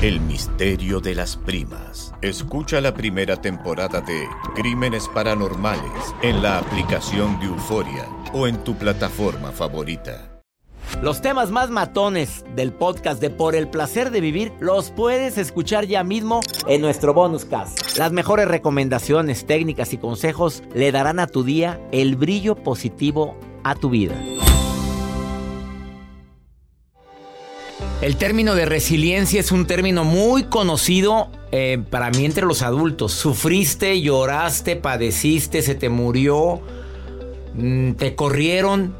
El misterio de las primas. Escucha la primera temporada de Crímenes Paranormales en la aplicación de Euforia o en tu plataforma favorita. Los temas más matones del podcast de Por el placer de vivir los puedes escuchar ya mismo en nuestro bonus cast. Las mejores recomendaciones, técnicas y consejos le darán a tu día el brillo positivo a tu vida. El término de resiliencia es un término muy conocido eh, para mí entre los adultos. Sufriste, lloraste, padeciste, se te murió, mm, te corrieron.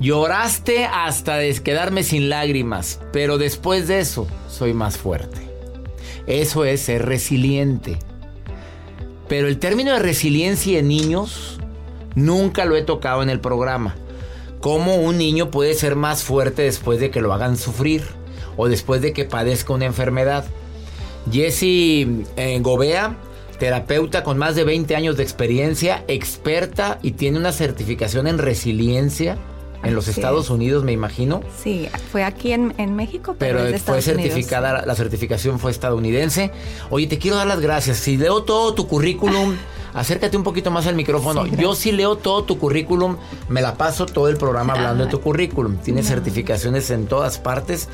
Lloraste hasta quedarme sin lágrimas, pero después de eso soy más fuerte. Eso es ser resiliente. Pero el término de resiliencia en niños nunca lo he tocado en el programa cómo un niño puede ser más fuerte después de que lo hagan sufrir o después de que padezca una enfermedad. Jesse eh, Gobea, terapeuta con más de 20 años de experiencia, experta y tiene una certificación en resiliencia. En los Estados Unidos, me imagino. Sí, fue aquí en, México, pero, fue certificada, la certificación fue estadounidense. Oye, te quiero dar las gracias. Si leo todo tu currículum, acércate un poquito más al micrófono. Yo sí leo todo tu currículum, me la paso todo el programa hablando de tu currículum. Tienes certificaciones en todas partes.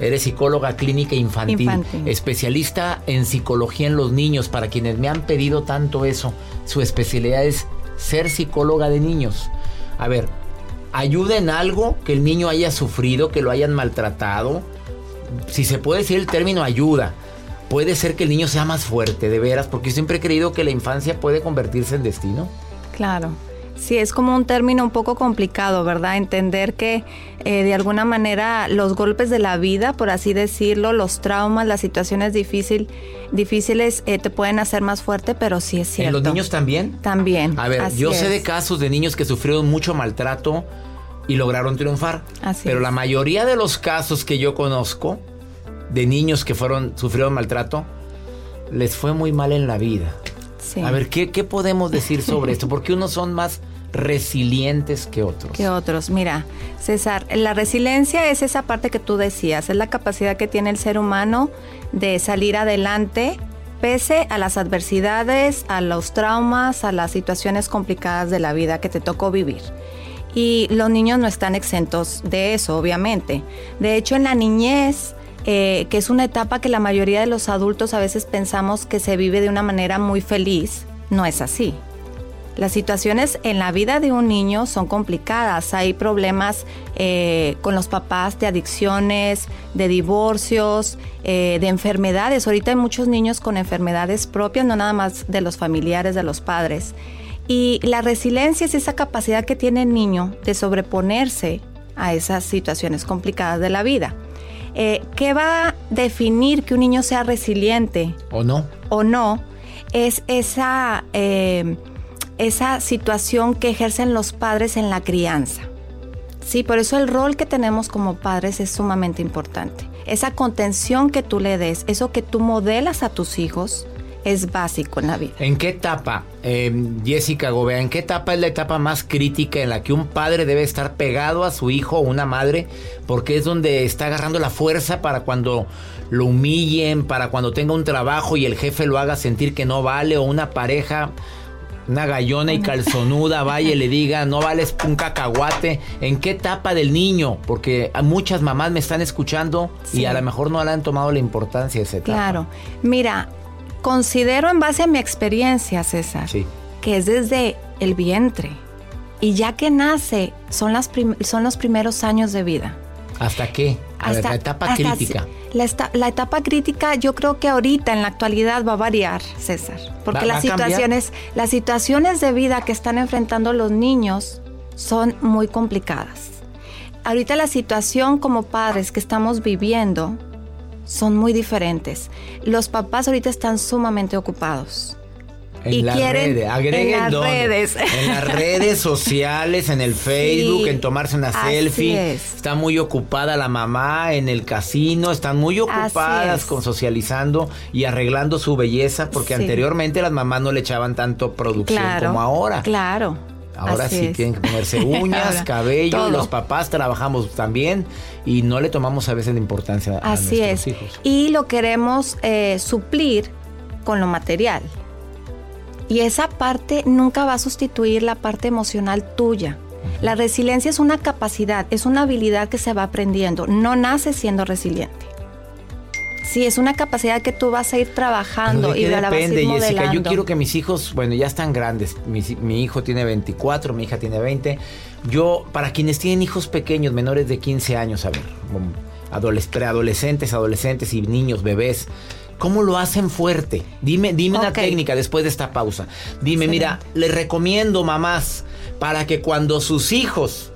Eres psicóloga clínica infantil, especialista en psicología en los niños. Para quienes me han pedido tanto eso, su especialidad es ser psicóloga de niños. A ver, ayuda en algo que el niño haya sufrido, que lo hayan maltratado. Si se puede decir el término ayuda puede ser que el niño sea más fuerte, de veras, porque siempre he creído que la infancia puede convertirse en destino. Claro. Sí, es como un término un poco complicado, ¿verdad? Entender que eh, de alguna manera los golpes de la vida, por así decirlo, los traumas, las situaciones difícil, difíciles eh, te pueden hacer más fuerte, pero sí es cierto. ¿En los niños también? También. A ver, yo sé de casos de niños que sufrieron mucho maltrato y lograron triunfar. Así pero la mayoría de los casos que yo conozco de niños que fueron sufrieron maltrato, les fue muy mal en la vida. A ver, ¿qué, ¿qué podemos decir sobre esto? Porque unos son más resilientes que otros. Que otros. Mira, César, la resiliencia es esa parte que tú decías, es la capacidad que tiene el ser humano de salir adelante pese a las adversidades, a los traumas, a las situaciones complicadas de la vida que te tocó vivir. Y los niños no están exentos de eso, obviamente. De hecho, en la niñez eh, que es una etapa que la mayoría de los adultos a veces pensamos que se vive de una manera muy feliz. No es así. Las situaciones en la vida de un niño son complicadas. Hay problemas eh, con los papás de adicciones, de divorcios, eh, de enfermedades. Ahorita hay muchos niños con enfermedades propias, no nada más de los familiares, de los padres. Y la resiliencia es esa capacidad que tiene el niño de sobreponerse a esas situaciones complicadas de la vida. Eh, ¿Qué va a definir que un niño sea resiliente? ¿O no? O no, es esa, eh, esa situación que ejercen los padres en la crianza. Sí, por eso el rol que tenemos como padres es sumamente importante. Esa contención que tú le des, eso que tú modelas a tus hijos, es básico en la vida. ¿En qué etapa, eh, Jessica Gobea, en qué etapa es la etapa más crítica en la que un padre debe estar pegado a su hijo o una madre? Porque es donde está agarrando la fuerza para cuando lo humillen, para cuando tenga un trabajo y el jefe lo haga sentir que no vale, o una pareja una gallona y calzonuda vaya y le diga, no vales un cacahuate. ¿En qué etapa del niño? Porque muchas mamás me están escuchando y a lo mejor no le han tomado la importancia de esa etapa. Claro. Mira, considero en base a mi experiencia, César, que es desde el vientre. Y ya que nace, son, las son los primeros años de vida. ¿Hasta qué? Hasta, la etapa crítica. La, etapa crítica yo creo que ahorita en la actualidad va a variar, César, porque las situaciones, las situaciones de vida que están enfrentando los niños son muy complicadas. Ahorita la situación como padres que estamos viviendo son muy diferentes. Los papás ahorita están sumamente ocupados. En y las redes, agreguen en las redes. En las redes sociales, en el Facebook, en tomarse una selfie. Está muy ocupada la mamá en el casino, están muy ocupadas con socializando y arreglando su belleza, porque anteriormente las mamás no le echaban tanto producción como ahora. Claro. Ahora sí tienen que ponerse uñas, cabello, los papás trabajamos también y no le tomamos a veces la importancia a Así nuestros es. hijos. Y lo queremos eh, suplir con lo material. Y esa parte nunca va a sustituir la parte emocional tuya. La resiliencia es una capacidad, es una habilidad que se va aprendiendo. No nace siendo resiliente. Sí, es una capacidad que tú vas a ir trabajando y la depende, vas a Jessica. Yo quiero que mis hijos, bueno, ya están grandes. Mi, mi, hijo tiene 24, mi hija tiene 20. Yo, para quienes tienen hijos pequeños, menores de 15 años, a ver, preadolescentes, adolescentes y niños, bebés, ¿Cómo lo hacen fuerte? Dime, dime una técnica después de esta pausa. Dime, mira, les recomiendo mamás para que cuando sus hijos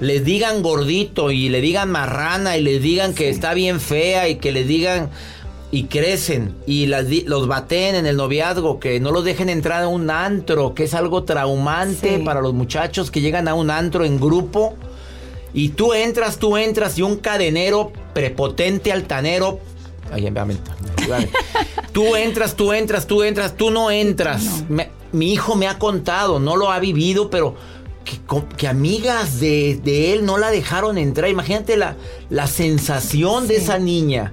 les digan gordito y le digan marrana y les digan que está bien fea y que les digan y crecen y los baten en el noviazgo, que no los dejen entrar a un antro, que es algo traumante para los muchachos que llegan a un antro en grupo. Y tú entras, tú entras y un cadenero prepotente, altanero, tú entras, tú entras, tú entras, tú no entras. mi hijo me ha contado, no lo ha vivido, pero que, amigas de, él no la dejaron entrar. Imagínate la, la sensación de esa niña.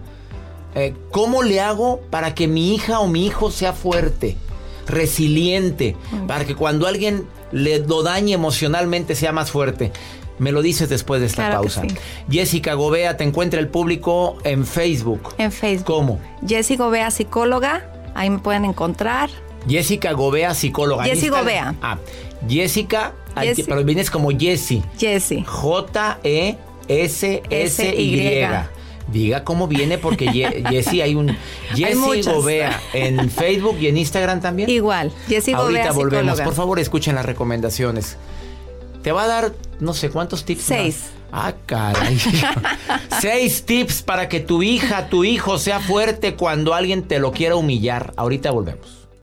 Eh, ¿Cómo le hago para que mi hija o mi hijo sea fuerte, resiliente, mm. para que cuando alguien le lo dañe emocionalmente sea más fuerte? Me lo dices después de esta pausa. Jessica Gobea, te encuentra el público en Facebook. En Facebook. ¿Cómo? Jessica Gobea, psicóloga. Ahí me pueden encontrar. Jessica Gobea, psicóloga. Jessica Gobea. Ah, Jessica, pero vienes como Jessie. Jessie. J-E-S-S-Y. Diga cómo viene porque Jessie hay un Jessie Gobea en Facebook y en Instagram también. Igual, Jessie Gobea. Ahorita volvemos. Por favor, escuchen las recomendaciones. Te va a dar no sé cuántos tips. Seis. Ah, caray. Seis tips para que tu hija, tu hijo sea fuerte cuando alguien te lo quiera humillar. Ahorita volvemos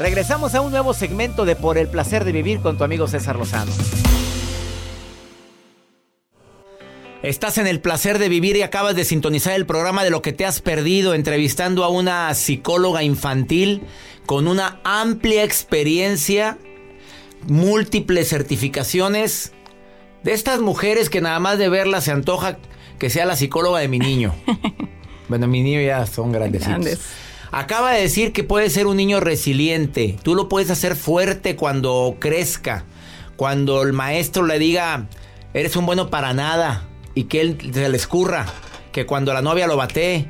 Regresamos a un nuevo segmento de Por el placer de vivir con tu amigo César Lozano. Estás en el placer de vivir y acabas de sintonizar el programa de lo que te has perdido entrevistando a una psicóloga infantil con una amplia experiencia, múltiples certificaciones, de estas mujeres que nada más de verla se antoja que sea la psicóloga de mi niño. bueno, mi niño ya son grandecitos. Grandes. Acaba de decir que puede ser un niño resiliente. Tú lo puedes hacer fuerte cuando crezca. Cuando el maestro le diga, eres un bueno para nada. Y que él se le escurra. Que cuando la novia lo bate,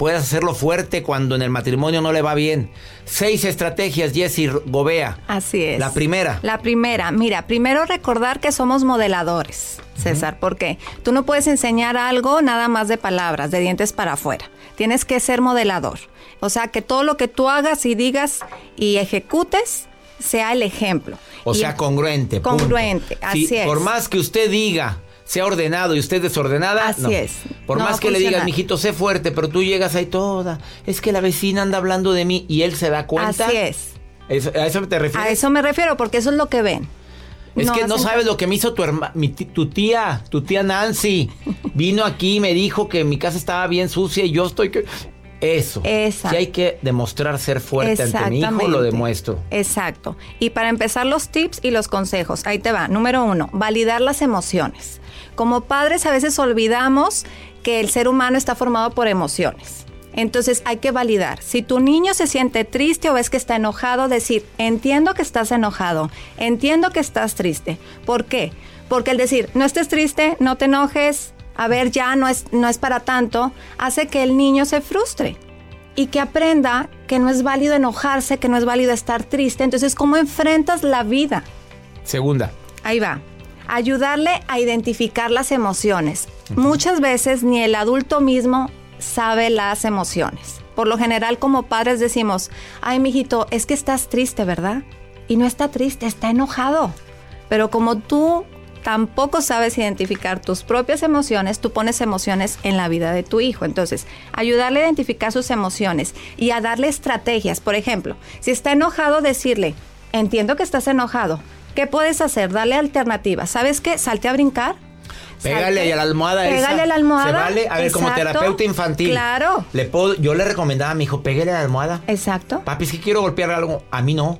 puedes hacerlo fuerte cuando en el matrimonio no le va bien. Seis estrategias, Jessy Gobea. Así es. La primera. La primera, mira, primero recordar que somos modeladores, César, porque tú no puedes enseñar algo nada más de palabras, de dientes para afuera. Tienes que ser modelador. O sea, que todo lo que tú hagas y digas y ejecutes sea el ejemplo. O Y- sea, congruente. punto. Congruente, así Si es. Por más que usted diga, sea ordenado y usted desordenada. Así no. es. Por No más que le digas, mijito, sé fuerte, pero tú llegas ahí toda. Es que la vecina anda hablando de mí y él se da cuenta. Así es. Eso- ¿A eso te refieres? A eso me refiero, porque eso es lo que ven. Es que no sabes lo que me hizo tu, herma- mi ti- tu tía, tu tía Nancy. Vino aquí y me dijo que mi casa estaba bien sucia y yo estoy que... Eso. Si hay que demostrar ser fuerte ante mi hijo, lo demuestro. Exacto. Y para empezar los tips y los consejos, ahí te va. Número uno, validar las emociones. Como padres a veces olvidamos que el ser humano está formado por emociones. Entonces hay que validar. Si tu niño se siente triste o ves que está enojado, decir, entiendo que estás enojado, entiendo que estás triste. ¿Por qué? Porque el decir, no estés triste, no te enojes, a ver, ya no es, no es para tanto, hace que el niño se frustre y que aprenda que no es válido enojarse, que no es válido estar triste. Entonces, ¿cómo enfrentas la vida? Segunda. Ahí va. Ayudarle a identificar las emociones. Muchas veces ni el adulto mismo sabe las emociones. Por lo general, como padres decimos, ay, mijito, es que estás triste, ¿verdad? Y no está triste, está enojado. Pero como tú tampoco sabes identificar tus propias emociones, tú pones emociones en la vida de tu hijo. Entonces, ayudarle a identificar sus emociones y a darle estrategias. Por ejemplo, si está enojado, decirle, entiendo que estás enojado. ¿Qué puedes hacer? Darle alternativas. ¿Sabes qué? Salte a brincar. Pégale Salte- a la almohada esa. Pégale a la almohada. ¿Se vale? A ver, como terapeuta infantil. Claro. Le puedo, yo le recomendaba a mi hijo, pégale a la almohada. Exacto. Papi, es que quiero golpear algo. A mí no.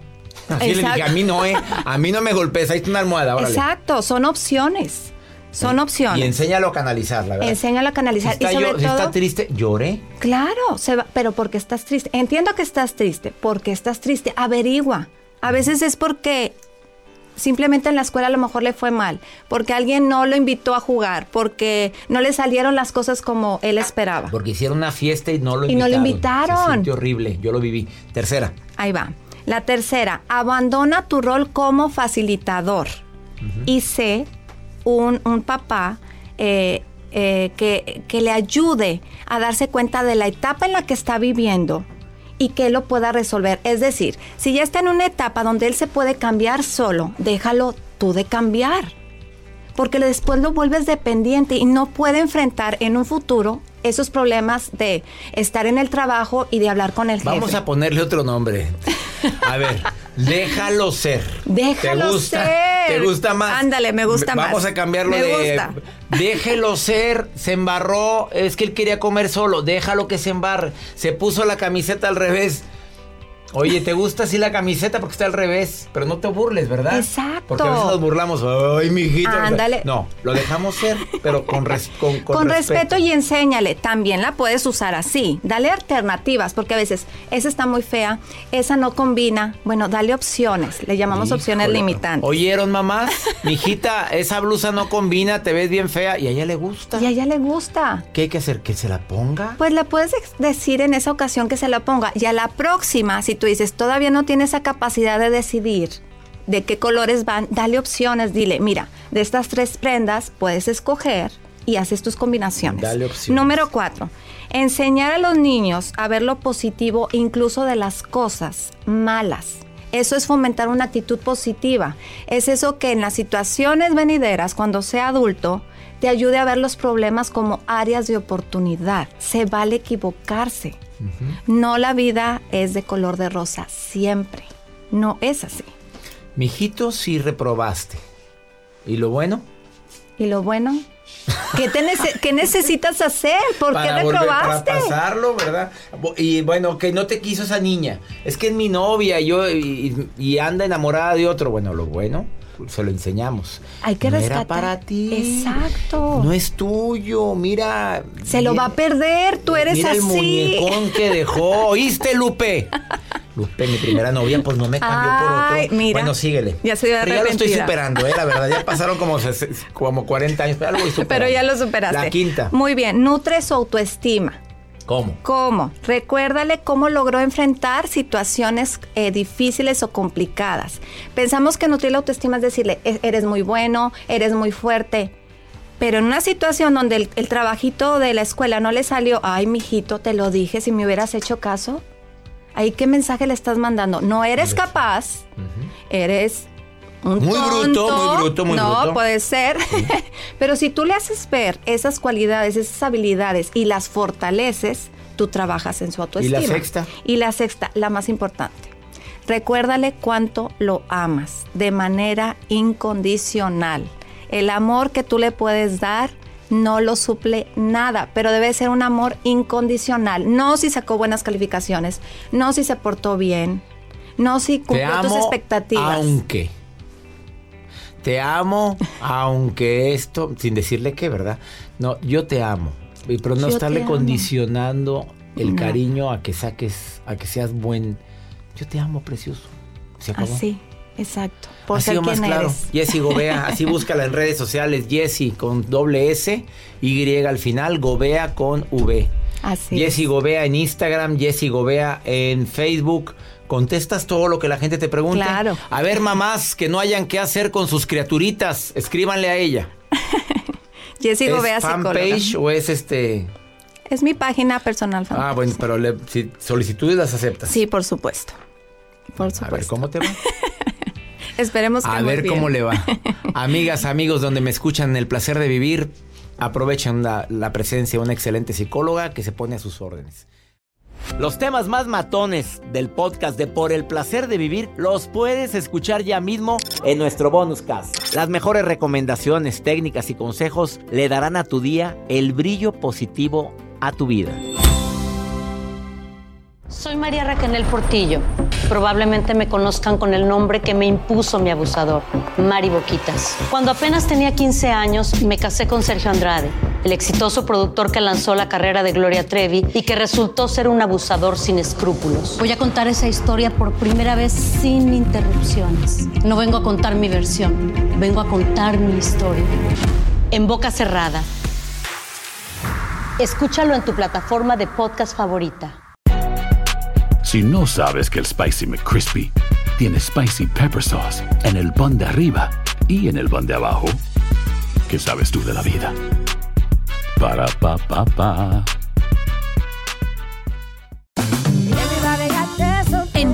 Así le dije, a mí no, eh. A mí no me golpes, ahí está una almohada, órale. Exacto. Son opciones. Son opciones. Y enséñalo a canalizar, la verdad. Enséñalo a canalizar. Si está, y sobre yo- si todo, está triste, llore. Claro, se va, pero porque estás triste. Entiendo que estás triste. porque estás triste? Averigua. A veces es porque simplemente en la escuela a lo mejor le fue mal, porque alguien no lo invitó a jugar, porque no le salieron las cosas como él esperaba. Porque hicieron una fiesta y no lo Y no invitaron. lo invitaron. Se horrible, yo lo viví. Tercera. Ahí va. La tercera, abandona tu rol como facilitador y sé un, un papá eh, eh, que, que le ayude a darse cuenta de la etapa en la que está viviendo y que lo pueda resolver. Es decir, si ya está en una etapa donde él se puede cambiar solo, déjalo tú de cambiar. Porque después lo vuelves dependiente y no puede enfrentar en un futuro esos problemas de estar en el trabajo y de hablar con el jefe. Vamos a ponerle otro nombre. A ver, déjalo ser. Déjalo ¿Te gusta? ser. ¿Te gusta más? Ándale, me gusta más. Vamos a cambiarlo Me de. gusta. Déjelo ser. Se embarró. Es que él quería comer solo. Déjalo que se embarre. Se puso la camiseta al revés. Oye, ¿te gusta así la camiseta porque está al revés? Pero no te burles, ¿verdad? Exacto. Porque a veces nos burlamos. Ay, mijita. Ándale. No, lo dejamos ser, pero con, res- con, Con, respeto. y enséñale. También la puedes usar así. Dale alternativas, porque a veces esa está muy fea, esa no combina. Bueno, dale opciones. Le llamamos opciones limitantes. ¿Oyeron, mamás? Mijita, esa blusa no combina, te ves bien fea y a ella le gusta. Y a ella le gusta. ¿Qué hay que hacer? ¿Que se la ponga? Pues le puedes decir en esa ocasión que se la ponga. Y a la próxima, si tú dices, todavía no tiene esa capacidad de decidir de qué colores van, dale opciones. Dile, mira, de estas tres prendas puedes escoger y haces tus combinaciones. Dale opciones. Número cuatro, enseñar a los niños a ver lo positivo incluso de las cosas malas. Eso es fomentar una actitud positiva. Es eso que en las situaciones venideras, cuando sea adulto, te ayude a ver los problemas como áreas de oportunidad. Se vale equivocarse. No la vida es de color de rosa, siempre. No es así. Mijito, si reprobaste. ¿Y lo bueno? Y lo bueno, ¿qué, te nece- qué necesitas hacer? ¿Por qué volver- reprobaste? para pasarlo, ¿verdad? Y bueno, que no te quiso esa niña. Es que es mi novia y yo, y, y anda enamorada de otro. Bueno, lo bueno, se lo enseñamos. Hay que no rescatar. Era para ti. Exacto. No es tuyo, mira. Se lo va a perder, tú eres mira así. el muñecón que dejó. ¿Oíste, Lupe? Lupe, mi primera novia, pues no me cambió por otro. mira. Bueno, síguele. Ya estoy Pero ya lo estoy superando, ¿eh? La verdad, ya pasaron como, como 40 años, pero, algo Pero ya lo superaste. La quinta. Muy bien, nutre su autoestima. ¿Cómo? ¿Cómo? Recuérdale cómo logró enfrentar situaciones eh, difíciles o complicadas. Pensamos que nutrir la autoestima es decirle, "E- eres muy bueno, eres muy fuerte. Pero en una situación donde el, el trabajito de la escuela no le salió, ay, mijito, te lo dije, si me hubieras hecho caso. Ahí, ¿qué mensaje le estás mandando? No eres capaz, eres un Muy bruto, muy bruto, muy no, bruto. puede ser. Pero si tú le haces ver esas cualidades, esas habilidades y las fortaleces, tú trabajas en su autoestima. sexta? Y la sexta, la más importante. Recuérdale cuánto lo amas de manera incondicional. El amor que tú le puedes dar no lo suple nada, pero debe ser un amor incondicional. No si sacó buenas calificaciones, no si se portó bien, no si Te cumplió tus expectativas. aunque. Te amo, aunque esto, sin decirle qué, ¿verdad? No, yo te amo. Pero no Yo estarle condicionando el No. cariño a que saques, a que seas buen. Yo te amo, precioso. Se acabó. Así, exacto. Por ha sido más claro. Jessie Gobea, así búscala en redes sociales. Jessie con doble S, Y al final, Gobea con V. Así Jessie es. Gobea en Instagram, Jessie Gobea en Facebook. Contestas todo lo que la gente te pregunte. Claro. A ver, mamás que no hayan qué hacer con sus criaturitas, escríbanle a ella. Jessie ¿Es fanpage o es este? Es mi página personal fanpage. Ah, bueno, pero le- si solicitudes las aceptas. Sí, por supuesto. Por A supuesto. ver, ¿cómo te va? Esperemos que A ver bien. cómo le va. Amigas, amigos, donde me escuchan el placer de vivir, aprovechen la, la presencia de una excelente psicóloga que se pone a sus órdenes. Los temas más matones del podcast de Por el placer de vivir los puedes escuchar ya mismo en nuestro bonus cast. Las mejores recomendaciones, técnicas y consejos le darán a tu día el brillo positivo a tu vida. Soy María Raquel Portillo. Probablemente me conozcan con el nombre que me impuso mi abusador, Mari Boquitas. Cuando apenas tenía 15 años, me casé con Sergio Andrade, el exitoso productor que lanzó la carrera de Gloria Trevi y que resultó ser un abusador sin escrúpulos. Voy a contar esa historia por primera vez sin interrupciones. No vengo a contar mi versión, vengo a contar mi historia. En boca cerrada. Escúchalo en tu plataforma de podcast favorita. Si no sabes que el Spicy McCrispy tiene Spicy Pepper Sauce en el pan de arriba y en el pan de abajo, ¿qué sabes tú de la vida? Para,